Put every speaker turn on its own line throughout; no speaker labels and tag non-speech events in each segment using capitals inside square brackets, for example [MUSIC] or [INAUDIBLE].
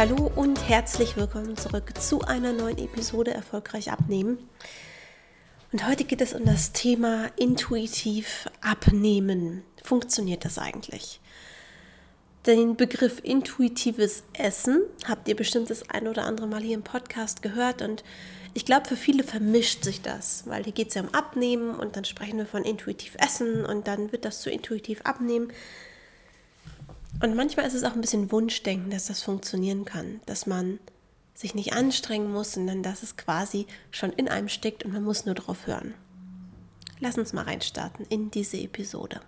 Hallo und herzlich willkommen zurück zu einer neuen Episode Erfolgreich abnehmen. Und heute geht es um das Thema intuitiv abnehmen. Funktioniert das eigentlich? Den Begriff intuitives Essen habt ihr bestimmt das ein oder andere Mal hier im Podcast gehört und ich glaube, für viele vermischt sich das, weil hier geht es ja um Abnehmen und dann sprechen wir von intuitiv Essen und dann wird das zu intuitiv Abnehmen. Und manchmal ist es auch ein bisschen Wunschdenken, dass das funktionieren kann, dass man sich nicht anstrengen muss, sondern dass es quasi schon in einem steckt und man muss nur drauf hören. Lass uns mal reinstarten in diese Episode.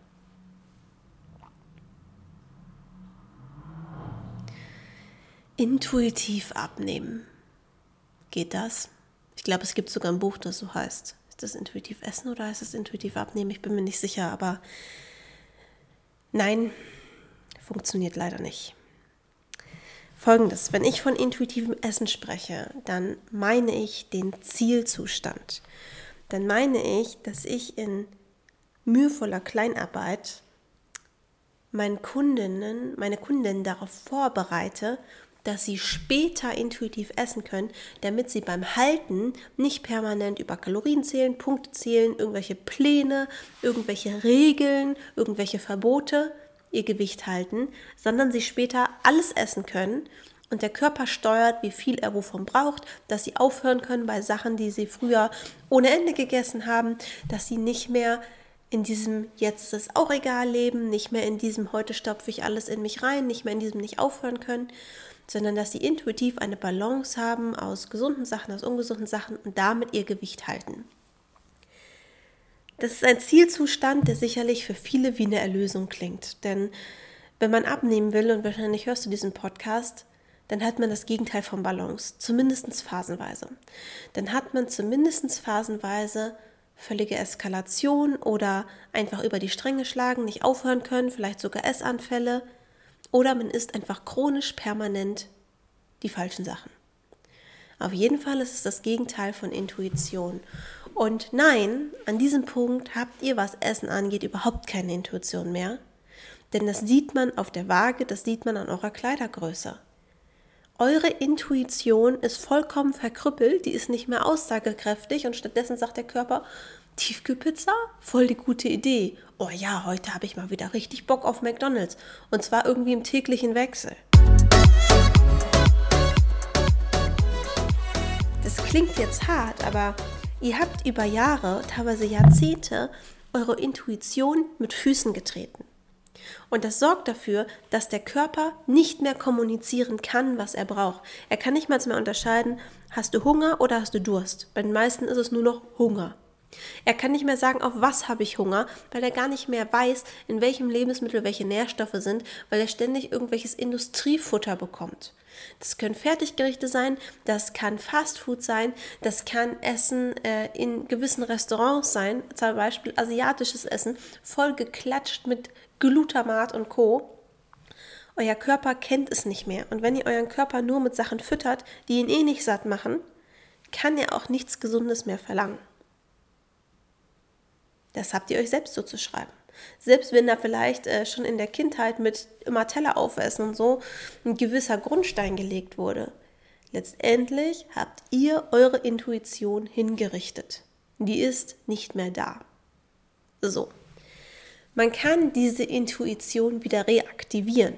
Intuitiv abnehmen. Geht das? Ich glaube, es gibt sogar ein Buch, das so heißt. Ist das intuitiv essen oder heißt es intuitiv abnehmen? Ich bin mir nicht sicher, aber nein, funktioniert leider nicht. Folgendes, wenn ich von intuitivem Essen spreche, dann meine ich den Zielzustand. Dann meine ich, dass ich in mühevoller Kleinarbeit meinen Kundinnen, meine Kundinnen darauf vorbereite, dass sie später intuitiv essen können, damit sie beim Halten nicht permanent über Kalorien zählen, Punkte zählen, irgendwelche Pläne, irgendwelche Regeln, irgendwelche Verbote, ihr Gewicht halten, sondern sie später alles essen können und der Körper steuert, wie viel er wovon braucht, dass sie aufhören können bei Sachen, die sie früher ohne Ende gegessen haben, dass sie nicht mehr in diesem jetzt ist es auch egal leben, nicht mehr in diesem heute stopfe ich alles in mich rein, nicht mehr in diesem nicht aufhören können, sondern dass sie intuitiv eine Balance haben aus gesunden Sachen, aus ungesunden Sachen und damit ihr Gewicht halten. Das ist ein Zielzustand, der sicherlich für viele wie eine Erlösung klingt. Denn wenn man abnehmen will, und wahrscheinlich hörst du diesen Podcast, dann hat man das Gegenteil von Balance, zumindest phasenweise. Dann hat man zumindest phasenweise völlige Eskalation oder einfach über die Stränge schlagen, nicht aufhören können, vielleicht sogar Essanfälle. Oder man isst einfach chronisch permanent die falschen Sachen. Auf jeden Fall ist es das Gegenteil von Intuition. Und nein, an diesem Punkt habt ihr, was Essen angeht, überhaupt keine Intuition mehr. Denn das sieht man auf der Waage, das sieht man an eurer Kleidergröße. Eure Intuition ist vollkommen verkrüppelt, die ist nicht mehr aussagekräftig und stattdessen sagt der Körper, Tiefkühlpizza? Voll die gute Idee. Oh ja, heute habe ich mal wieder richtig Bock auf McDonald's. Und zwar irgendwie im täglichen Wechsel. Das klingt jetzt hart, aber Ihr habt über Jahre, teilweise Jahrzehnte, eure Intuition mit Füßen getreten. Und das sorgt dafür, dass der Körper nicht mehr kommunizieren kann, was er braucht. Er kann nicht mal mehr unterscheiden, hast du Hunger oder hast du Durst. Bei den meisten ist es nur noch Hunger. Er kann nicht mehr sagen, auf was habe ich Hunger, weil er gar nicht mehr weiß, in welchem Lebensmittel welche Nährstoffe sind, weil er ständig irgendwelches Industriefutter bekommt. Das können Fertiggerichte sein, das kann Fastfood sein, das kann Essen äh, in gewissen Restaurants sein, zum Beispiel asiatisches Essen, voll geklatscht mit Glutamat und Co. Euer Körper kennt es nicht mehr. Und wenn ihr euren Körper nur mit Sachen füttert, die ihn eh nicht satt machen, kann er auch nichts Gesundes mehr verlangen. Das habt ihr euch selbst so zu schreiben. Selbst wenn da vielleicht äh, schon in der Kindheit mit immer Teller aufessen und so ein gewisser Grundstein gelegt wurde. Letztendlich habt ihr eure Intuition hingerichtet. Die ist nicht mehr da. So. Man kann diese Intuition wieder reaktivieren.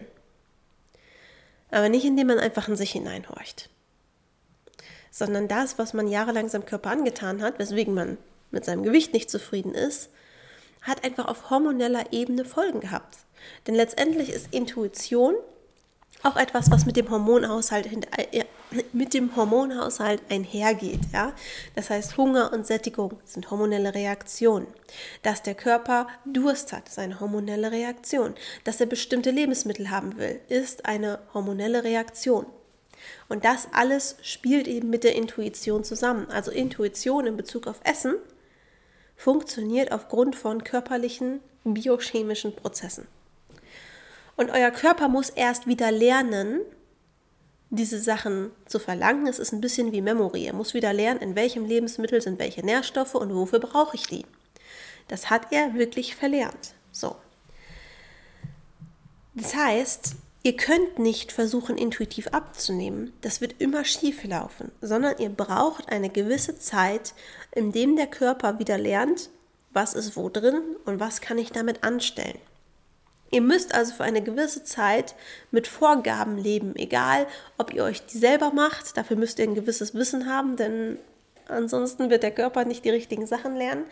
Aber nicht indem man einfach in sich hineinhorcht. Sondern das, was man jahrelang seinem Körper angetan hat, weswegen man mit seinem Gewicht nicht zufrieden ist, hat einfach auf hormoneller Ebene Folgen gehabt. Denn letztendlich ist Intuition auch etwas, was mit dem Hormonhaushalt, äh, mit dem Hormonhaushalt einhergeht. Ja? Das heißt, Hunger und Sättigung sind hormonelle Reaktionen. Dass der Körper Durst hat, ist eine hormonelle Reaktion. Dass er bestimmte Lebensmittel haben will, ist eine hormonelle Reaktion. Und das alles spielt eben mit der Intuition zusammen. Also Intuition in Bezug auf Essen funktioniert aufgrund von körperlichen biochemischen Prozessen. Und euer Körper muss erst wieder lernen, diese Sachen zu verlangen. Es ist ein bisschen wie Memory. Er muss wieder lernen, in welchem Lebensmittel sind welche Nährstoffe und wofür brauche ich die. Das hat er wirklich verlernt. So. Das heißt, Ihr könnt nicht versuchen, intuitiv abzunehmen. Das wird immer schief laufen, sondern ihr braucht eine gewisse Zeit, in dem der Körper wieder lernt, was ist wo drin und was kann ich damit anstellen. Ihr müsst also für eine gewisse Zeit mit Vorgaben leben, egal ob ihr euch die selber macht, dafür müsst ihr ein gewisses Wissen haben, denn ansonsten wird der Körper nicht die richtigen Sachen lernen.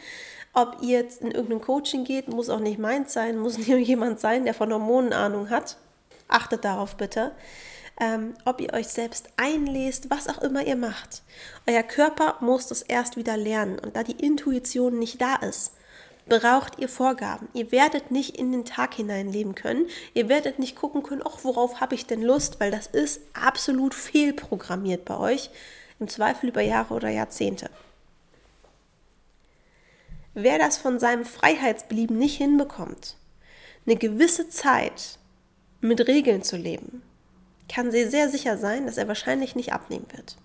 Ob ihr jetzt in irgendein Coaching geht, muss auch nicht meins sein, muss [LAUGHS] nicht jemand sein, der von Hormonen Ahnung hat. Achtet darauf bitte. Ähm, ob ihr euch selbst einlest, was auch immer ihr macht. Euer Körper muss das erst wieder lernen. Und da die Intuition nicht da ist, braucht ihr Vorgaben. Ihr werdet nicht in den Tag hinein leben können. Ihr werdet nicht gucken können, ach, worauf habe ich denn Lust, weil das ist absolut fehlprogrammiert bei euch. Im Zweifel über Jahre oder Jahrzehnte. Wer das von seinem Freiheitsbelieben nicht hinbekommt, eine gewisse Zeit mit Regeln zu leben, kann sie sehr sicher sein, dass er wahrscheinlich nicht abnehmen wird.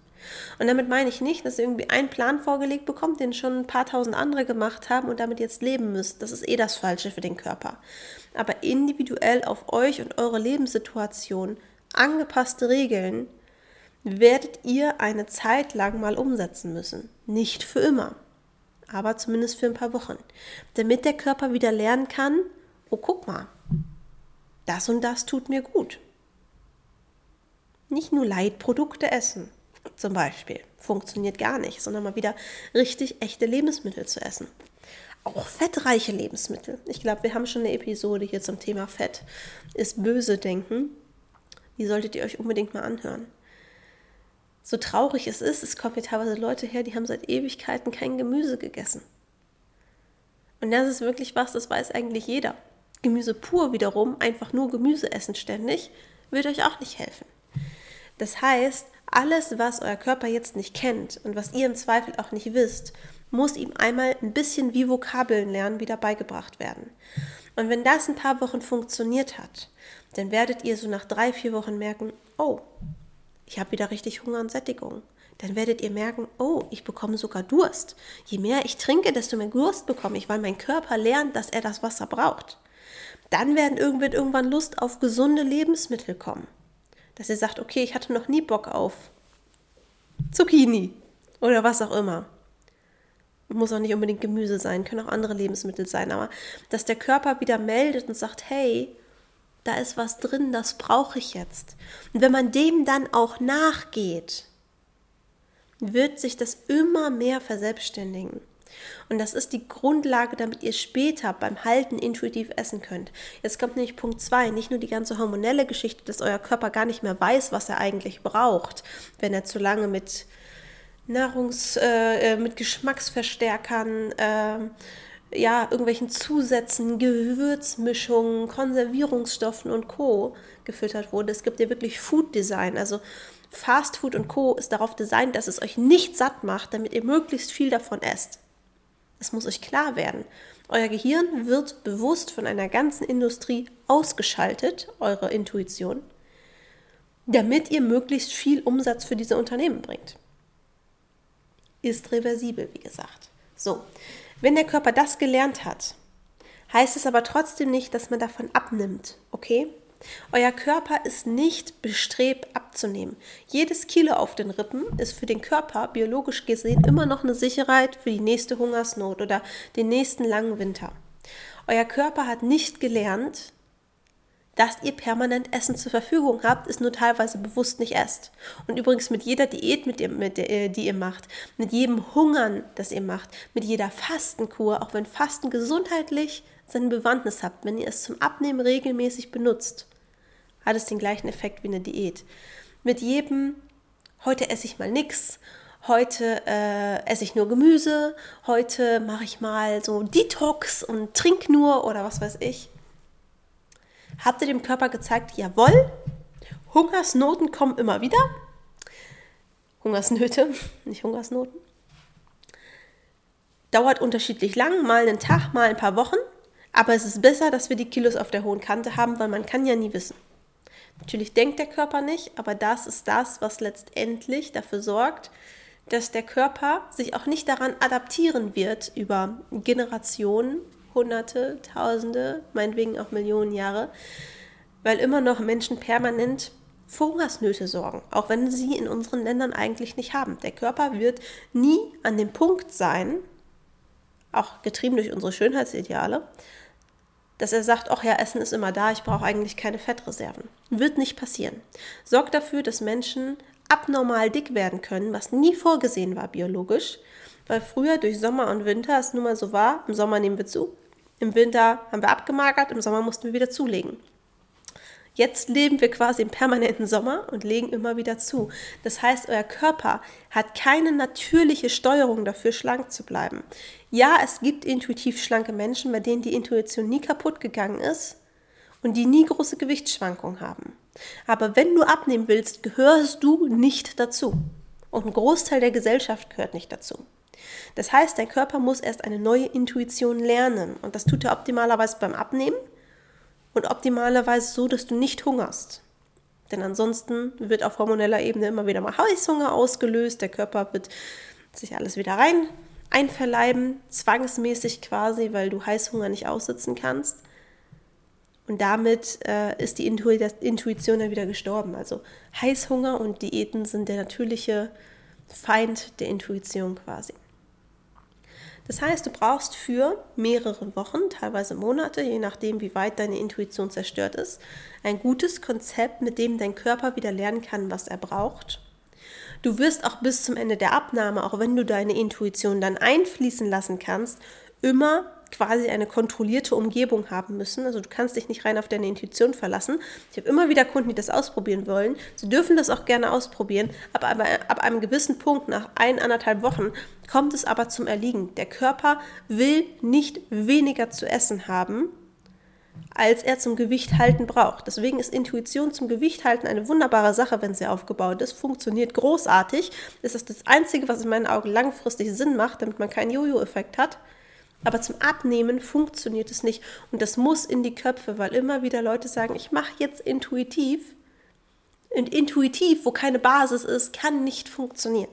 Und damit meine ich nicht, dass ihr irgendwie einen Plan vorgelegt bekommt, den schon ein paar tausend andere gemacht haben und damit jetzt leben müsst. Das ist eh das Falsche für den Körper. Aber individuell auf euch und eure Lebenssituation angepasste Regeln werdet ihr eine Zeit lang mal umsetzen müssen. Nicht für immer, aber zumindest für ein paar Wochen. Damit der Körper wieder lernen kann, oh guck mal, das und das tut mir gut. Nicht nur Leitprodukte essen, zum Beispiel. Funktioniert gar nicht, sondern mal wieder richtig echte Lebensmittel zu essen. Auch fettreiche Lebensmittel. Ich glaube, wir haben schon eine Episode hier zum Thema Fett. Ist böse denken. Die solltet ihr euch unbedingt mal anhören. So traurig es ist, es kommen hier teilweise Leute her, die haben seit Ewigkeiten kein Gemüse gegessen. Und das ist wirklich was, das weiß eigentlich jeder. Gemüse pur wiederum, einfach nur Gemüse essen ständig, wird euch auch nicht helfen. Das heißt, alles, was euer Körper jetzt nicht kennt und was ihr im Zweifel auch nicht wisst, muss ihm einmal ein bisschen wie Vokabeln lernen wieder beigebracht werden. Und wenn das ein paar Wochen funktioniert hat, dann werdet ihr so nach drei, vier Wochen merken, oh, ich habe wieder richtig Hunger und Sättigung. Dann werdet ihr merken, oh, ich bekomme sogar Durst. Je mehr ich trinke, desto mehr Durst bekomme ich, weil mein Körper lernt, dass er das Wasser braucht. Dann werden irgendwann, irgendwann Lust auf gesunde Lebensmittel kommen. Dass ihr sagt, okay, ich hatte noch nie Bock auf Zucchini oder was auch immer. Muss auch nicht unbedingt Gemüse sein, können auch andere Lebensmittel sein, aber dass der Körper wieder meldet und sagt, hey, da ist was drin, das brauche ich jetzt. Und wenn man dem dann auch nachgeht, wird sich das immer mehr verselbstständigen. Und das ist die Grundlage, damit ihr später beim Halten intuitiv essen könnt. Jetzt kommt nämlich Punkt 2, nicht nur die ganze hormonelle Geschichte, dass euer Körper gar nicht mehr weiß, was er eigentlich braucht, wenn er zu lange mit Nahrungs-, äh, äh mit Geschmacksverstärkern, äh, ja, irgendwelchen Zusätzen, Gewürzmischungen, Konservierungsstoffen und Co. gefüttert wurde. Es gibt ja wirklich Food Design, also Fast Food und Co. ist darauf designt, dass es euch nicht satt macht, damit ihr möglichst viel davon esst. Es muss euch klar werden. Euer Gehirn wird bewusst von einer ganzen Industrie ausgeschaltet, eure Intuition, damit ihr möglichst viel Umsatz für diese Unternehmen bringt. Ist reversibel, wie gesagt. So, wenn der Körper das gelernt hat, heißt es aber trotzdem nicht, dass man davon abnimmt, okay? Euer Körper ist nicht bestrebt abzunehmen. Jedes Kilo auf den Rippen ist für den Körper biologisch gesehen immer noch eine Sicherheit für die nächste Hungersnot oder den nächsten langen Winter. Euer Körper hat nicht gelernt, dass ihr permanent Essen zur Verfügung habt, ist nur teilweise bewusst nicht esst. Und übrigens mit jeder Diät, mit ihr, mit äh, die ihr macht, mit jedem Hungern, das ihr macht, mit jeder Fastenkur, auch wenn Fasten gesundheitlich seine Bewandtnis habt, wenn ihr es zum Abnehmen regelmäßig benutzt, hat es den gleichen Effekt wie eine Diät. Mit jedem, heute esse ich mal nichts, heute äh, esse ich nur Gemüse, heute mache ich mal so Detox und trink nur oder was weiß ich habt ihr dem Körper gezeigt, jawohl, Hungersnoten kommen immer wieder. Hungersnöte, [LAUGHS] nicht Hungersnoten. Dauert unterschiedlich lang, mal einen Tag, mal ein paar Wochen. Aber es ist besser, dass wir die Kilos auf der hohen Kante haben, weil man kann ja nie wissen. Natürlich denkt der Körper nicht, aber das ist das, was letztendlich dafür sorgt, dass der Körper sich auch nicht daran adaptieren wird über Generationen, Hunderte, Tausende, meinetwegen auch Millionen Jahre, weil immer noch Menschen permanent für Hungersnöte sorgen, auch wenn sie in unseren Ländern eigentlich nicht haben. Der Körper wird nie an dem Punkt sein, auch getrieben durch unsere Schönheitsideale, dass er sagt, ach ja, Essen ist immer da, ich brauche eigentlich keine Fettreserven. Wird nicht passieren. Sorgt dafür, dass Menschen abnormal dick werden können, was nie vorgesehen war biologisch, weil früher durch Sommer und Winter es nun mal so war, im Sommer nehmen wir zu, im Winter haben wir abgemagert, im Sommer mussten wir wieder zulegen. Jetzt leben wir quasi im permanenten Sommer und legen immer wieder zu. Das heißt, euer Körper hat keine natürliche Steuerung dafür, schlank zu bleiben. Ja, es gibt intuitiv schlanke Menschen, bei denen die Intuition nie kaputt gegangen ist und die nie große Gewichtsschwankungen haben. Aber wenn du abnehmen willst, gehörst du nicht dazu. Und ein Großteil der Gesellschaft gehört nicht dazu. Das heißt, dein Körper muss erst eine neue Intuition lernen. Und das tut er optimalerweise beim Abnehmen und optimalerweise so, dass du nicht hungerst. Denn ansonsten wird auf hormoneller Ebene immer wieder mal Heißhunger ausgelöst, der Körper wird sich alles wieder rein einverleiben, zwangsmäßig quasi, weil du Heißhunger nicht aussitzen kannst. Und damit äh, ist die Intuition dann wieder gestorben. Also Heißhunger und Diäten sind der natürliche Feind der Intuition quasi. Das heißt, du brauchst für mehrere Wochen, teilweise Monate, je nachdem, wie weit deine Intuition zerstört ist, ein gutes Konzept, mit dem dein Körper wieder lernen kann, was er braucht. Du wirst auch bis zum Ende der Abnahme, auch wenn du deine Intuition dann einfließen lassen kannst, immer quasi eine kontrollierte Umgebung haben müssen. Also du kannst dich nicht rein auf deine Intuition verlassen. Ich habe immer wieder Kunden, die das ausprobieren wollen. Sie dürfen das auch gerne ausprobieren, aber ab einem gewissen Punkt, nach ein, anderthalb Wochen, kommt es aber zum Erliegen. Der Körper will nicht weniger zu essen haben, als er zum Gewicht halten braucht. Deswegen ist Intuition zum Gewicht halten eine wunderbare Sache, wenn sie aufgebaut ist. Funktioniert großartig. Das ist das Einzige, was in meinen Augen langfristig Sinn macht, damit man keinen Jojo-Effekt hat. Aber zum Abnehmen funktioniert es nicht. Und das muss in die Köpfe, weil immer wieder Leute sagen, ich mache jetzt intuitiv. Und intuitiv, wo keine Basis ist, kann nicht funktionieren.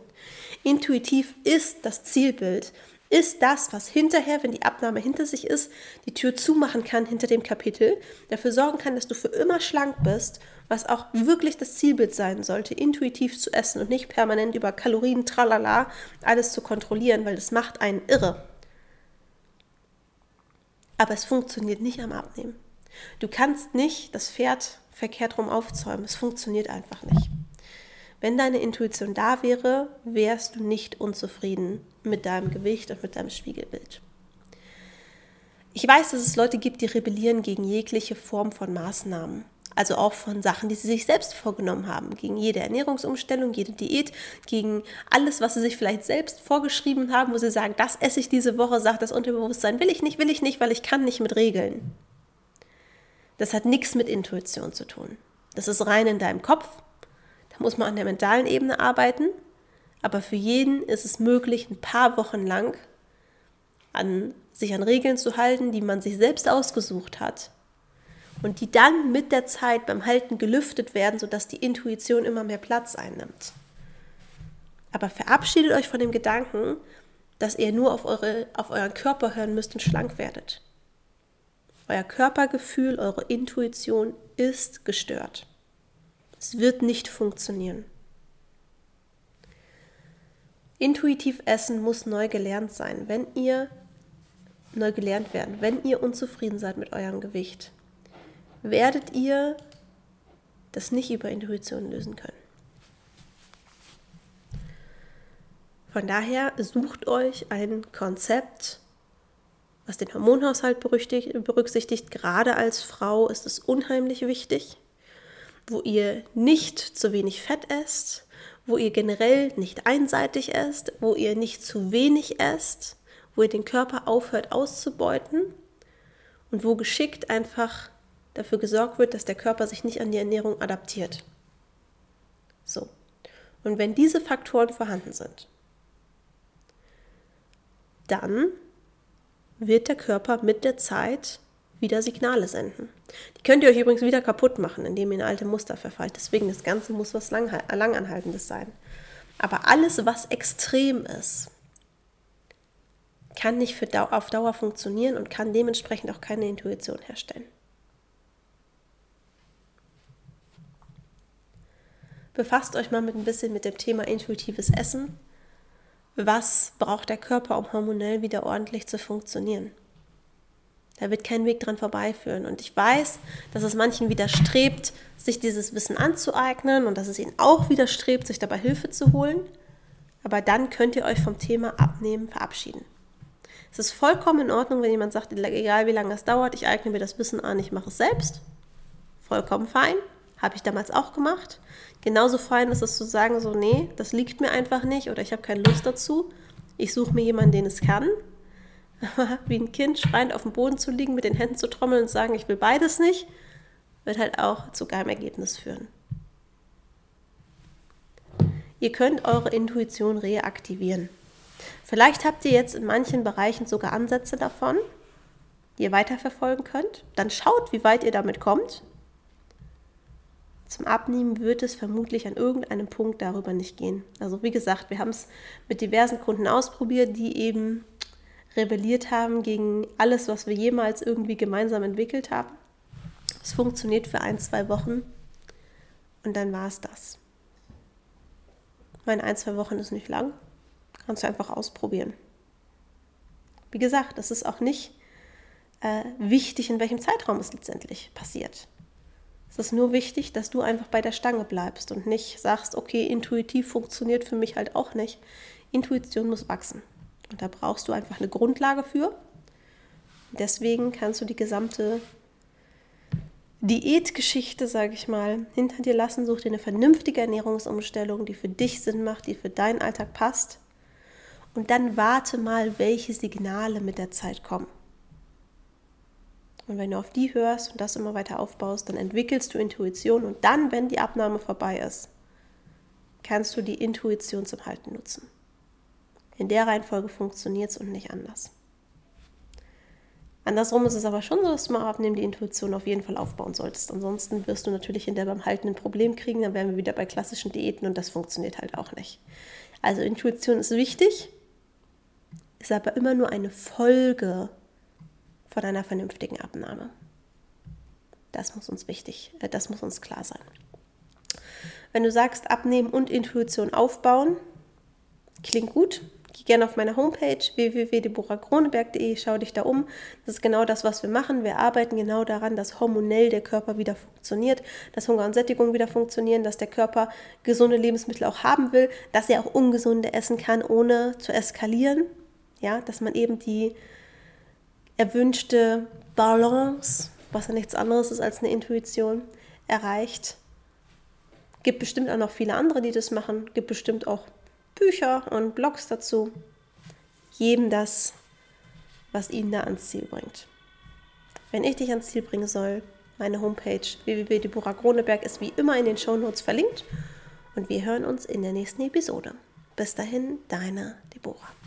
Intuitiv ist das Zielbild, ist das, was hinterher, wenn die Abnahme hinter sich ist, die Tür zumachen kann hinter dem Kapitel, dafür sorgen kann, dass du für immer schlank bist, was auch wirklich das Zielbild sein sollte, intuitiv zu essen und nicht permanent über Kalorien, tralala, alles zu kontrollieren, weil das macht einen irre. Aber es funktioniert nicht am Abnehmen. Du kannst nicht das Pferd verkehrt rum aufzäumen. Es funktioniert einfach nicht. Wenn deine Intuition da wäre, wärst du nicht unzufrieden mit deinem Gewicht und mit deinem Spiegelbild. Ich weiß, dass es Leute gibt, die rebellieren gegen jegliche Form von Maßnahmen. Also auch von Sachen, die sie sich selbst vorgenommen haben. Gegen jede Ernährungsumstellung, jede Diät, gegen alles, was sie sich vielleicht selbst vorgeschrieben haben, wo sie sagen, das esse ich diese Woche, sagt das Unterbewusstsein, will ich nicht, will ich nicht, weil ich kann nicht mit Regeln. Das hat nichts mit Intuition zu tun. Das ist rein in deinem Kopf. Da muss man an der mentalen Ebene arbeiten. Aber für jeden ist es möglich, ein paar Wochen lang an, sich an Regeln zu halten, die man sich selbst ausgesucht hat und die dann mit der Zeit beim Halten gelüftet werden, sodass die Intuition immer mehr Platz einnimmt. Aber verabschiedet euch von dem Gedanken, dass ihr nur auf, eure, auf euren Körper hören müsst und schlank werdet. Euer Körpergefühl, eure Intuition ist gestört. Es wird nicht funktionieren. Intuitiv essen muss neu gelernt sein, wenn ihr neu gelernt werden, wenn ihr unzufrieden seid mit eurem Gewicht, werdet ihr das nicht über Intuition lösen können. Von daher sucht euch ein Konzept, was den Hormonhaushalt berücksichtigt. Gerade als Frau ist es unheimlich wichtig, wo ihr nicht zu wenig Fett esst, wo ihr generell nicht einseitig esst, wo ihr nicht zu wenig esst, wo ihr den Körper aufhört auszubeuten und wo geschickt einfach dafür gesorgt wird, dass der Körper sich nicht an die Ernährung adaptiert. So. Und wenn diese Faktoren vorhanden sind, dann wird der Körper mit der Zeit wieder Signale senden. Die könnt ihr euch übrigens wieder kaputt machen, indem ihr in alte Muster verfallt. Deswegen, das Ganze muss was lang, Langanhaltendes sein. Aber alles, was extrem ist, kann nicht für auf Dauer funktionieren und kann dementsprechend auch keine Intuition herstellen. befasst euch mal mit ein bisschen mit dem Thema intuitives Essen. Was braucht der Körper, um hormonell wieder ordentlich zu funktionieren? Da wird kein Weg dran vorbeiführen. Und ich weiß, dass es manchen widerstrebt, sich dieses Wissen anzueignen und dass es ihnen auch widerstrebt, sich dabei Hilfe zu holen. Aber dann könnt ihr euch vom Thema Abnehmen verabschieden. Es ist vollkommen in Ordnung, wenn jemand sagt, egal wie lange es dauert, ich eigne mir das Wissen an, ich mache es selbst. Vollkommen fein. Habe ich damals auch gemacht. Genauso fein ist es zu sagen, so, nee, das liegt mir einfach nicht oder ich habe keine Lust dazu. Ich suche mir jemanden, den es kann [LAUGHS] wie ein Kind schreiend auf dem Boden zu liegen, mit den Händen zu trommeln und sagen, ich will beides nicht, wird halt auch zu keinem Ergebnis führen. Ihr könnt eure Intuition reaktivieren. Vielleicht habt ihr jetzt in manchen Bereichen sogar Ansätze davon, die ihr weiterverfolgen könnt. Dann schaut, wie weit ihr damit kommt. Zum Abnehmen wird es vermutlich an irgendeinem Punkt darüber nicht gehen. Also wie gesagt, wir haben es mit diversen Kunden ausprobiert, die eben rebelliert haben gegen alles, was wir jemals irgendwie gemeinsam entwickelt haben. Es funktioniert für ein, zwei Wochen und dann war es das. Meine ein, zwei Wochen ist nicht lang. Kannst du einfach ausprobieren. Wie gesagt, es ist auch nicht äh, wichtig, in welchem Zeitraum es letztendlich passiert. Es ist nur wichtig, dass du einfach bei der Stange bleibst und nicht sagst, okay, intuitiv funktioniert für mich halt auch nicht. Intuition muss wachsen. Und da brauchst du einfach eine Grundlage für. Deswegen kannst du die gesamte Diätgeschichte, sage ich mal, hinter dir lassen. Such dir eine vernünftige Ernährungsumstellung, die für dich Sinn macht, die für deinen Alltag passt. Und dann warte mal, welche Signale mit der Zeit kommen. Und wenn du auf die hörst und das immer weiter aufbaust, dann entwickelst du Intuition und dann, wenn die Abnahme vorbei ist, kannst du die Intuition zum Halten nutzen. In der Reihenfolge funktioniert es und nicht anders. Andersrum ist es aber schon so, dass du mal abnehmen die Intuition auf jeden Fall aufbauen solltest. Ansonsten wirst du natürlich hinterher beim Halten ein Problem kriegen, dann wären wir wieder bei klassischen Diäten und das funktioniert halt auch nicht. Also Intuition ist wichtig, ist aber immer nur eine Folge von einer vernünftigen Abnahme. Das muss uns wichtig, äh, das muss uns klar sein. Wenn du sagst, abnehmen und Intuition aufbauen, klingt gut, Geh gerne auf meine Homepage www.deborahkroneberg.de, schau dich da um. Das ist genau das, was wir machen. Wir arbeiten genau daran, dass hormonell der Körper wieder funktioniert, dass Hunger und Sättigung wieder funktionieren, dass der Körper gesunde Lebensmittel auch haben will, dass er auch ungesunde essen kann, ohne zu eskalieren. Ja, dass man eben die erwünschte Balance, was ja nichts anderes ist als eine Intuition, erreicht. Gibt bestimmt auch noch viele andere, die das machen. Gibt bestimmt auch Bücher und Blogs dazu. Jedem das, was ihn da ans Ziel bringt. Wenn ich dich ans Ziel bringen soll, meine Homepage www.deborah ist wie immer in den Shownotes verlinkt und wir hören uns in der nächsten Episode. Bis dahin, deine Deborah.